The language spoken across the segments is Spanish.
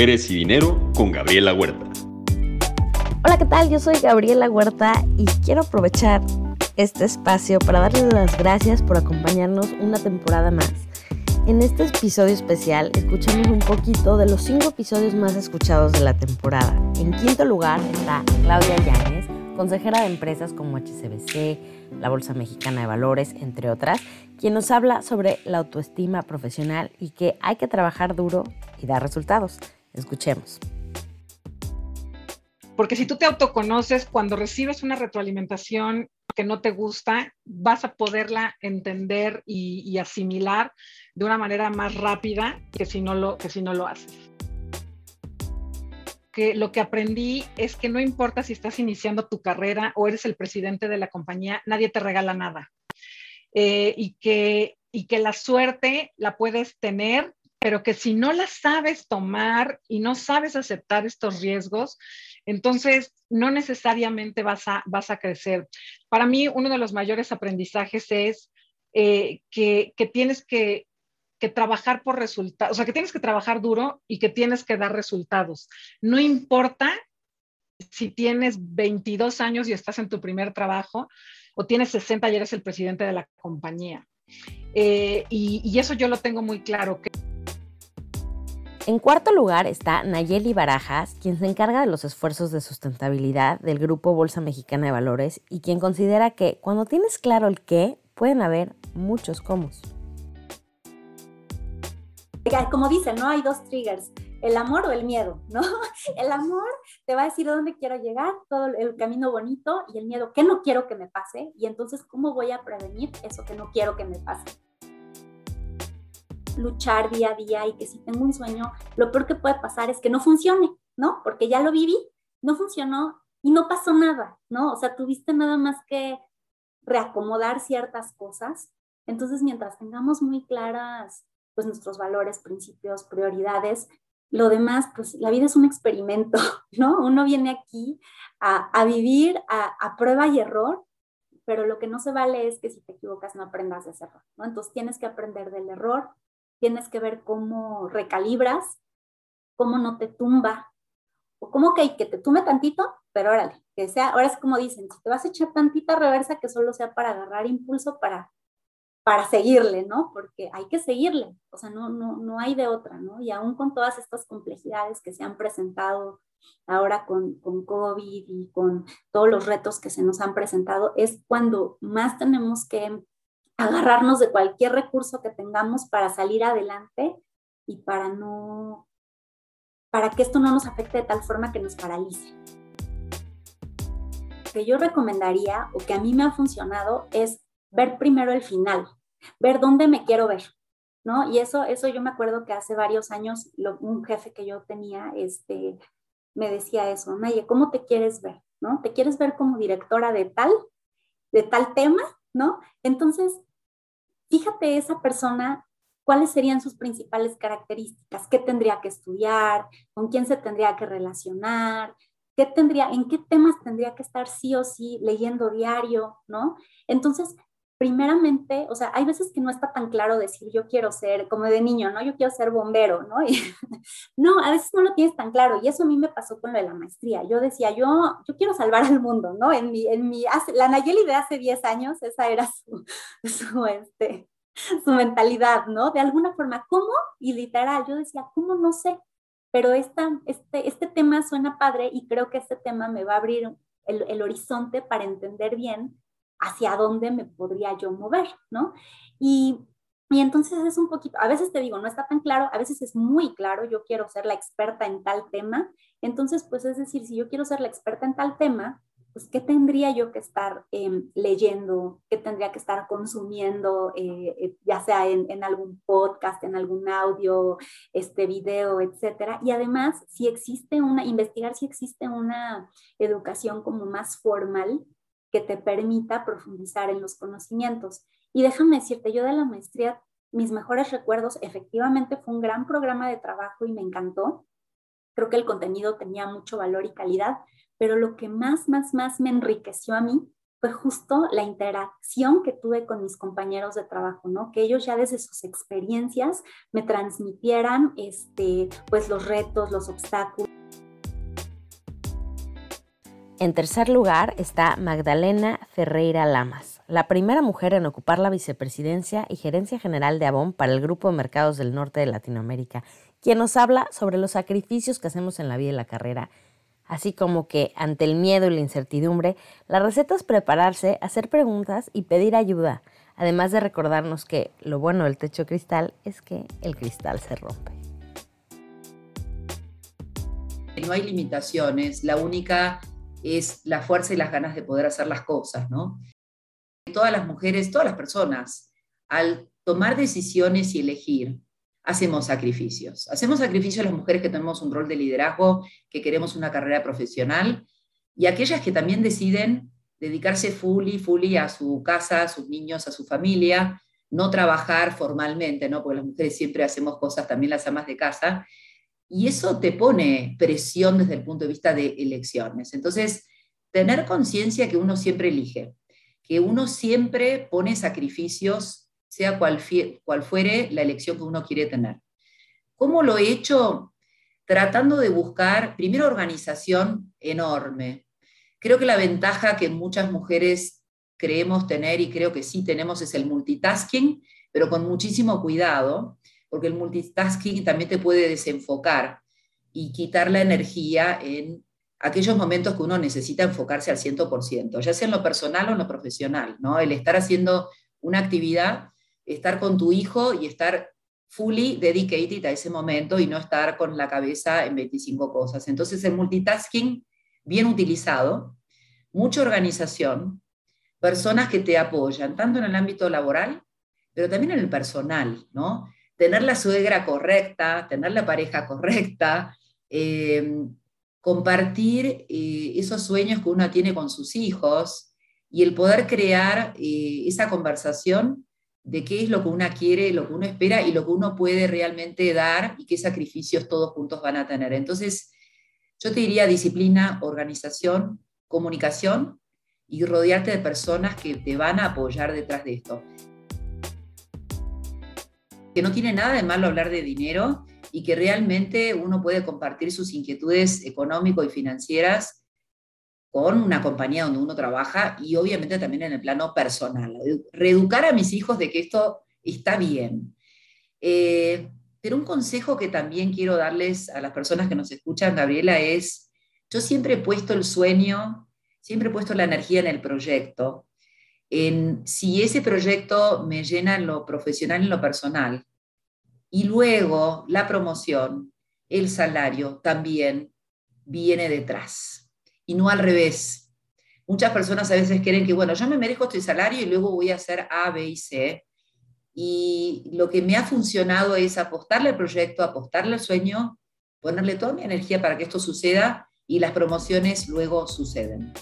Mujeres y Dinero con Gabriela Huerta. Hola, ¿qué tal? Yo soy Gabriela Huerta y quiero aprovechar este espacio para darles las gracias por acompañarnos una temporada más. En este episodio especial escuchamos un poquito de los cinco episodios más escuchados de la temporada. En quinto lugar está Claudia Yáñez, consejera de empresas como HCBC, la Bolsa Mexicana de Valores, entre otras, quien nos habla sobre la autoestima profesional y que hay que trabajar duro y dar resultados. Escuchemos. Porque si tú te autoconoces, cuando recibes una retroalimentación que no te gusta, vas a poderla entender y, asimilar de una manera más rápida que si no lo, que si no lo haces que lo que aprendí es que no importa si estás iniciando tu carrera o eres el presidente de la compañía, nadie te regala nada. Eh, y, que, y que la suerte la puedes tener, pero que si no la sabes tomar y no sabes aceptar estos riesgos, entonces no necesariamente vas a, crecer. Para mí, uno de los mayores aprendizajes es eh, que, tienes que trabajar por resultados, o sea, que tienes que trabajar duro y que tienes que dar resultados. No importa si tienes 22 años y estás en tu primer trabajo o tienes 60 y eres el presidente de la compañía. Eh, y, eso yo lo tengo muy claro. En cuarto lugar está Nayeli Barajas, quien se encarga de los esfuerzos de sustentabilidad del Grupo Bolsa Mexicana de Valores y quien considera que cuando tienes claro el qué, pueden haber muchos cómo como dicen, ¿no? Hay dos triggers, el amor o el miedo, ¿no? El amor te va a decir dónde quiero llegar, todo el camino bonito y el miedo, ¿qué no quiero que me pase? Y entonces, ¿cómo voy a prevenir eso que no quiero que me pase? Luchar día a día y que si tengo un sueño, lo peor que puede pasar es que no funcione, ¿no? Porque ya lo viví, no funcionó y no pasó nada, ¿no? O sea, tuviste nada más que reacomodar ciertas cosas. Entonces, mientras tengamos muy claras pues nuestros valores, principios, prioridades. Lo demás, pues la vida es un experimento, ¿no? Uno viene aquí a, vivir a, prueba y error, pero lo que no se vale es que si te equivocas no aprendas de ese error, ¿no? Entonces tienes que aprender del error, tienes que ver cómo recalibras, cómo no te tumba, o cómo que, que te tumbe tantito, pero órale, que sea, ahora es como dicen, si te vas a echar tantita reversa, que solo sea para agarrar impulso, para para seguirle, ¿no? Porque hay que seguirle, o sea, no, no, no hay de otra, ¿no? Y aún con todas estas complejidades que se han presentado ahora con, con COVID y con todos los retos que se nos han presentado, es cuando más tenemos que agarrarnos de cualquier recurso que tengamos para salir adelante y para no, para que esto no nos afecte de tal forma que nos paralice. Lo que yo recomendaría o que a mí me ha funcionado es ver primero el final, ver dónde me quiero ver, ¿no? Y eso, eso yo me acuerdo que hace varios años un jefe que yo tenía, este, me decía eso, Naye, ¿cómo te quieres ver? ¿No? ¿Te quieres ver como directora de tal, de tal tema? ¿No? Entonces, fíjate esa persona, cuáles serían sus principales características, qué tendría que estudiar, con quién se tendría que relacionar, qué tendría, en qué temas tendría que estar sí o sí leyendo diario, ¿no? Entonces, primeramente, o sea, hay veces que no está tan claro decir yo quiero ser, como de niño, ¿no? Yo quiero ser bombero, ¿no? no, a veces no lo tienes tan claro y eso a mí me pasó con lo de la maestría. Yo decía, yo, yo quiero salvar al mundo, ¿no? En mi, en mi, la Nayeli de hace 10 años, esa era su, su, este, su mentalidad, ¿no? De alguna forma, ¿cómo? Y literal, yo decía, ¿cómo? No sé, pero esta, este, este tema suena padre y creo que este tema me va a abrir el, el horizonte para entender bien hacia dónde me podría yo mover, ¿no? Y, y entonces es un poquito, a veces te digo, no está tan claro, a veces es muy claro, yo quiero ser la experta en tal tema, entonces pues es decir, si yo quiero ser la experta en tal tema, pues ¿qué tendría yo que estar em, leyendo? ¿Qué tendría que estar consumiendo, eh, eh, ya sea en, en, algún podcast, en algún audio, este video, etcétera? Y además, si existe una, investigar si existe una educación como más formal que te permita profundizar en los conocimientos. Y déjame decirte, yo de la maestría, mis mejores recuerdos, efectivamente fue un gran programa de trabajo y me encantó. Creo que el contenido tenía mucho valor y calidad, pero lo que más, más, más me enriqueció a mí fue justo la interacción que tuve con mis compañeros de trabajo, ¿no? Que ellos ya desde sus experiencias me transmitieran, este, pues los retos, los obstáculos. En tercer lugar está Magdalena Ferreira Lamas, la primera mujer en ocupar la vicepresidencia y gerencia general de Avon para el Grupo de Mercados del Norte de Latinoamérica, quien nos habla sobre los sacrificios que hacemos en la vida y la carrera así como que ante el miedo y la incertidumbre, la receta es prepararse, hacer preguntas y pedir ayuda, además de recordarnos que lo bueno del techo cristal es que el cristal se rompe. No hay limitaciones, la única es la fuerza y las ganas de poder hacer las cosas, ¿no? Todas las mujeres, todas las personas, al tomar decisiones y elegir, hacemos sacrificios. Hacemos sacrificios las mujeres que tenemos un rol de liderazgo, que queremos una carrera profesional, y aquellas que también deciden dedicarse fully, fully a su casa, a sus niños, a su familia, no trabajar formalmente, ¿no? Porque las mujeres siempre hacemos cosas, también las amas de casa, y eso te pone presión desde el punto de vista de elecciones. Entonces, tener conciencia que uno siempre elige, que uno siempre pone sacrificios sea cual, cual fuere la elección que uno quiere tener. ¿Cómo lo he hecho? Tratando de buscar, primero, organización enorme. Creo que la ventaja que muchas mujeres creemos tener, y creo que sí tenemos, es el multitasking, pero con muchísimo cuidado, porque el multitasking también te puede desenfocar y quitar la energía en aquellos momentos que uno necesita enfocarse al 100%, ya sea en lo personal o en lo profesional, ¿no? El estar haciendo una actividad estar con tu hijo y estar fully dedicated a ese momento y no estar con la cabeza en 25 cosas. Entonces el multitasking bien utilizado, mucha organización, personas que te apoyan, tanto en el ámbito laboral, pero también en el personal, ¿no? Tener la suegra correcta, tener la pareja correcta, eh, compartir eh, esos sueños que uno tiene con sus hijos y el poder crear eh, esa conversación de qué es lo que uno quiere, lo que uno espera y lo que uno puede realmente dar y qué sacrificios todos juntos van a tener. Entonces, yo te diría disciplina, organización, comunicación y rodearte de personas que te van a apoyar detrás de esto. Que no tiene nada de malo hablar de dinero y que realmente uno puede compartir sus inquietudes económico y financieras con una compañía donde uno trabaja y obviamente también en el plano personal. Reeducar a mis hijos de que esto está bien. Eh, pero un consejo que también quiero darles a las personas que nos escuchan, Gabriela, es, yo siempre he puesto el sueño, siempre he puesto la energía en el proyecto. En si ese proyecto me llena en lo profesional y en lo personal, y luego la promoción, el salario también viene detrás y no al revés. Muchas personas a veces creen que, bueno, yo me merezco este salario y luego voy a hacer A, B y C. Y lo que me ha funcionado es apostarle al proyecto, apostarle al sueño, ponerle toda mi energía para que esto suceda y las promociones luego suceden.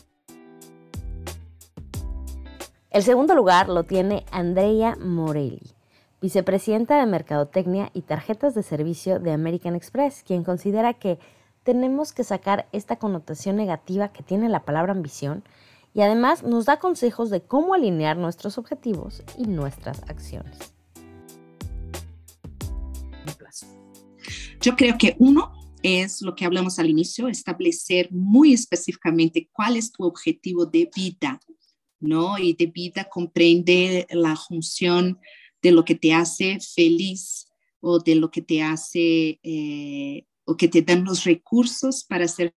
El segundo lugar lo tiene Andrea Morelli, vicepresidenta de Mercadotecnia y Tarjetas de Servicio de American Express, quien considera que tenemos que sacar esta connotación negativa que tiene la palabra ambición y además nos da consejos de cómo alinear nuestros objetivos y nuestras acciones. Yo creo que uno es lo que hablamos al inicio, establecer muy específicamente cuál es tu objetivo de vida, ¿no? Y de vida comprende la función de lo que te hace feliz o de lo que te hace eh, o que te dan los recursos para ser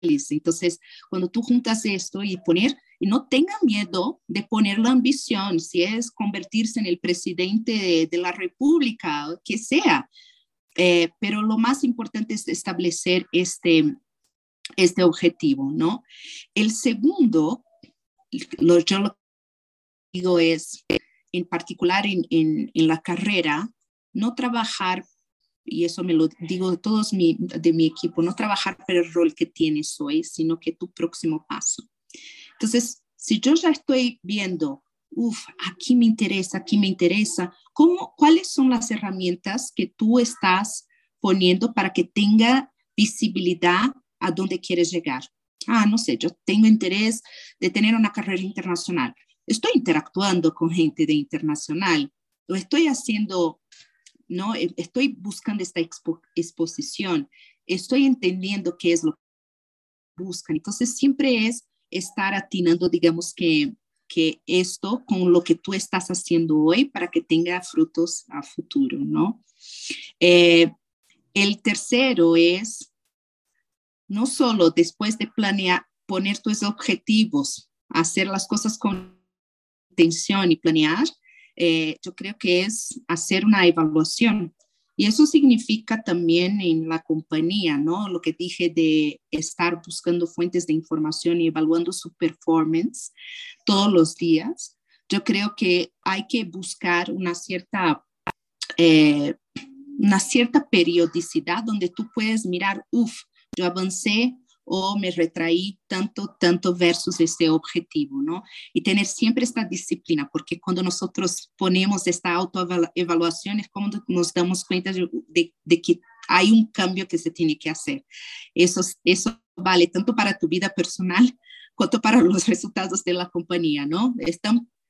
feliz. Entonces, cuando tú juntas esto y poner, y no tengan miedo de poner la ambición, si es convertirse en el presidente de, la República, o que sea, eh, pero lo más importante es establecer este, este objetivo, ¿no? El segundo, lo, yo lo digo es, en particular en, en, en la carrera, no trabajar y eso me lo digo de todos mi, de mi equipo, no trabajar para el rol que tienes hoy, sino que tu próximo paso. Entonces, si yo ya estoy viendo, uff, aquí me interesa, aquí me interesa, ¿cómo, ¿cuáles son las herramientas que tú estás poniendo para que tenga visibilidad a dónde quieres llegar? ah, no sé, yo tengo interés de tener una carrera internacional. Estoy interactuando con gente de internacional, estoy haciendo, ¿no? E, estoy buscando esta exposición, estoy entendiendo qué es lo que buscan. Entonces, siempre es estar atinando, digamos que, que esto con lo que tú estás haciendo hoy para que tenga frutos a futuro, ¿no? Eh, el tercero es no solo después de planear, poner tus objetivos, hacer las cosas con intención y planear, eh, yo creo que es hacer una evaluación. Y eso significa también en la compañía, ¿no? Lo que dije de estar buscando fuentes de información y evaluando su performance todos los días. Yo creo que hay que buscar una cierta, eh, una cierta periodicidad donde tú puedes mirar, uff, yo avancé o me retraí tanto, tanto versus ese objetivo, ¿no? Y tener siempre esta disciplina, porque cuando nosotros ponemos esta autoevaluación es como nos damos cuenta de, que hay un cambio que se tiene que hacer. Eso, eso vale tanto para tu vida personal cuanto para los resultados de la compañía, ¿no?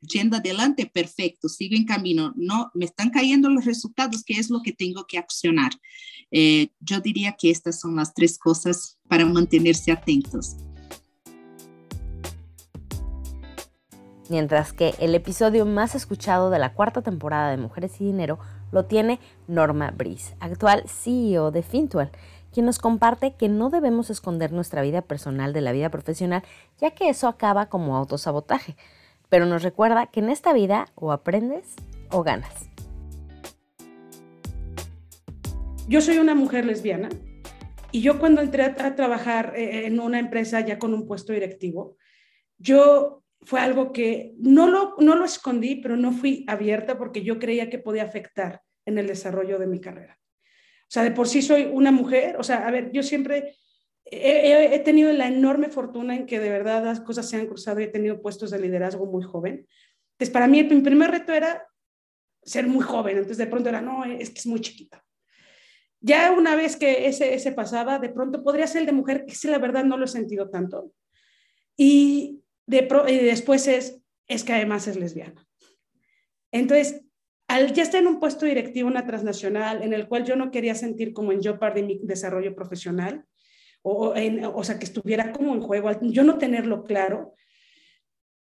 Yendo adelante, perfecto, sigo en camino. No, me están cayendo los resultados, ¿qué es lo que tengo que accionar? Eh, yo diría que estas son las tres cosas para mantenerse atentos. Mientras que el episodio más escuchado de la cuarta temporada de Mujeres y Dinero lo tiene Norma Brice, actual CEO de Fintual, quien nos comparte que no debemos esconder nuestra vida personal de la vida profesional, ya que eso acaba como autosabotaje pero nos recuerda que en esta vida o aprendes o ganas. Yo soy una mujer lesbiana y yo cuando entré a, trabajar eh, en una empresa ya con un puesto directivo, yo fue algo que no lo, no lo escondí, pero no fui abierta porque yo creía que podía afectar en el desarrollo de mi carrera. O sea, de por sí soy una mujer, o sea, a ver, yo siempre he, tenido la enorme fortuna en que de verdad las cosas se han cruzado y he tenido puestos de liderazgo muy joven. Entonces, para mí, mi primer reto era ser muy joven. Entonces, de pronto era, no, es que es muy chiquita. Ya una vez que ese, ese pasaba, de pronto podría ser el de mujer, que sí, la verdad no lo he sentido tanto. Y, de y después es, es que además es lesbiana. Entonces, al ya estar en un puesto directivo, una transnacional, en el cual yo no quería sentir como en yo de mi desarrollo profesional, o, o sea, que estuviera como en juego, yo no tenerlo claro,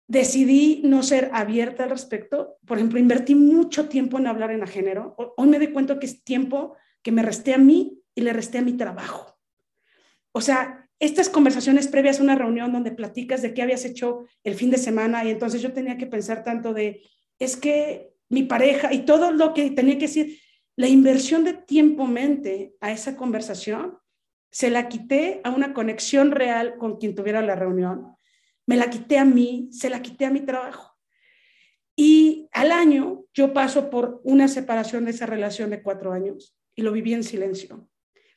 decidí no ser abierta al respecto. Por ejemplo, invertí mucho tiempo en hablar en la género. Hoy me doy cuenta que es tiempo que me resté a mí y le resté a mi trabajo. O sea, estas conversaciones previas a una reunión donde platicas de qué habías hecho el fin de semana y entonces yo tenía que pensar tanto de, es que mi pareja y todo lo que tenía que decir, la inversión de tiempo-mente a esa conversación se la quité a una conexión real con quien tuviera la reunión, me la quité a mí, se la quité a mi trabajo. Y al año yo paso por una separación de esa relación de cuatro años y lo viví en silencio,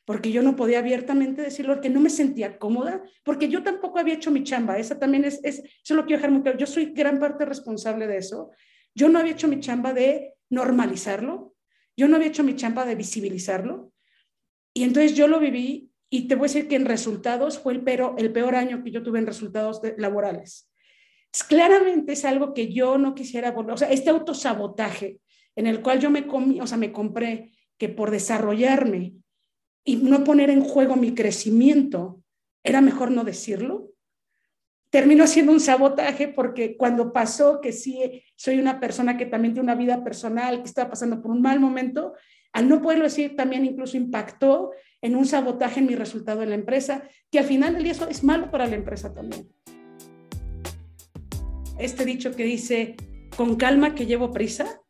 porque yo no podía abiertamente decirlo, porque no me sentía cómoda, porque yo tampoco había hecho mi chamba. Esa también es, es eso lo quiero dejar muy claro. Yo soy gran parte responsable de eso. Yo no había hecho mi chamba de normalizarlo, yo no había hecho mi chamba de visibilizarlo. Y entonces yo lo viví y te voy a decir que en resultados fue el, pero, el peor año que yo tuve en resultados laborales. claramente es algo que yo no quisiera volver, o sea, este autosabotaje en el cual yo me, comí, o sea, me compré que por desarrollarme y no poner en juego mi crecimiento, era mejor no decirlo. Terminó siendo un sabotaje porque cuando pasó que sí soy una persona que también tiene una vida personal, que estaba pasando por un mal momento, al no poderlo decir también incluso impactó en un sabotaje en mi resultado en la empresa, que al final del día eso es malo para la empresa también. Este dicho que dice, con calma que llevo prisa,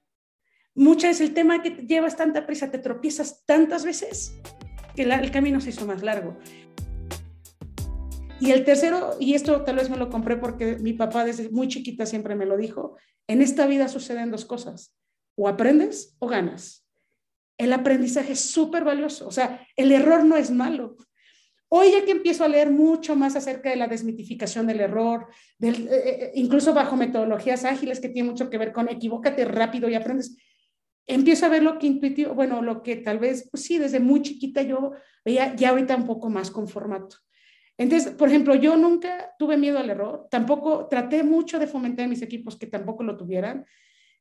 muchas es el tema que llevas tanta prisa, te tropiezas tantas veces que el camino se hizo más largo. Y el tercero, y esto tal vez me lo compré porque mi papá desde muy chiquita siempre me lo dijo, en esta vida suceden dos cosas, o aprendes o ganas el aprendizaje es súper valioso. O sea, el error no es malo. Hoy ya que empiezo a leer mucho más acerca de la desmitificación del error, del, eh, eh, incluso bajo metodologías ágiles que tienen mucho que ver con equivócate rápido y aprendes, empiezo a ver lo que intuitivo, bueno, lo que tal vez, pues sí, desde muy chiquita yo veía ya ahorita un poco más con formato. Entonces, por ejemplo, yo nunca tuve miedo al error, tampoco traté mucho de fomentar en mis equipos que tampoco lo tuvieran.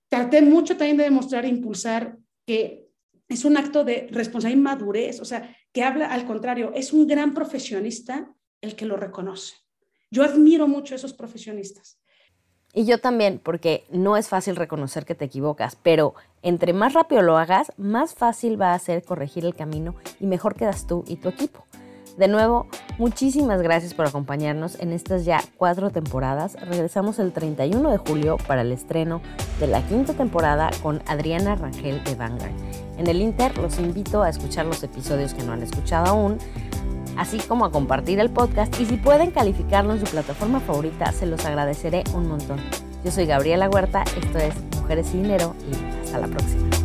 Traté mucho también de demostrar e impulsar que es un acto de responsabilidad y madurez, o sea, que habla al contrario, es un gran profesionista el que lo reconoce. Yo admiro mucho a esos profesionistas. Y yo también, porque no es fácil reconocer que te equivocas, pero entre más rápido lo hagas, más fácil va a ser corregir el camino y mejor quedas tú y tu equipo. De nuevo, muchísimas gracias por acompañarnos en estas ya cuatro temporadas. Regresamos el 31 de julio para el estreno de la quinta temporada con Adriana Rangel de Vanguard. En el Inter los invito a escuchar los episodios que no han escuchado aún, así como a compartir el podcast y si pueden calificarlo en su plataforma favorita, se los agradeceré un montón. Yo soy Gabriela Huerta, esto es Mujeres y Dinero y hasta la próxima.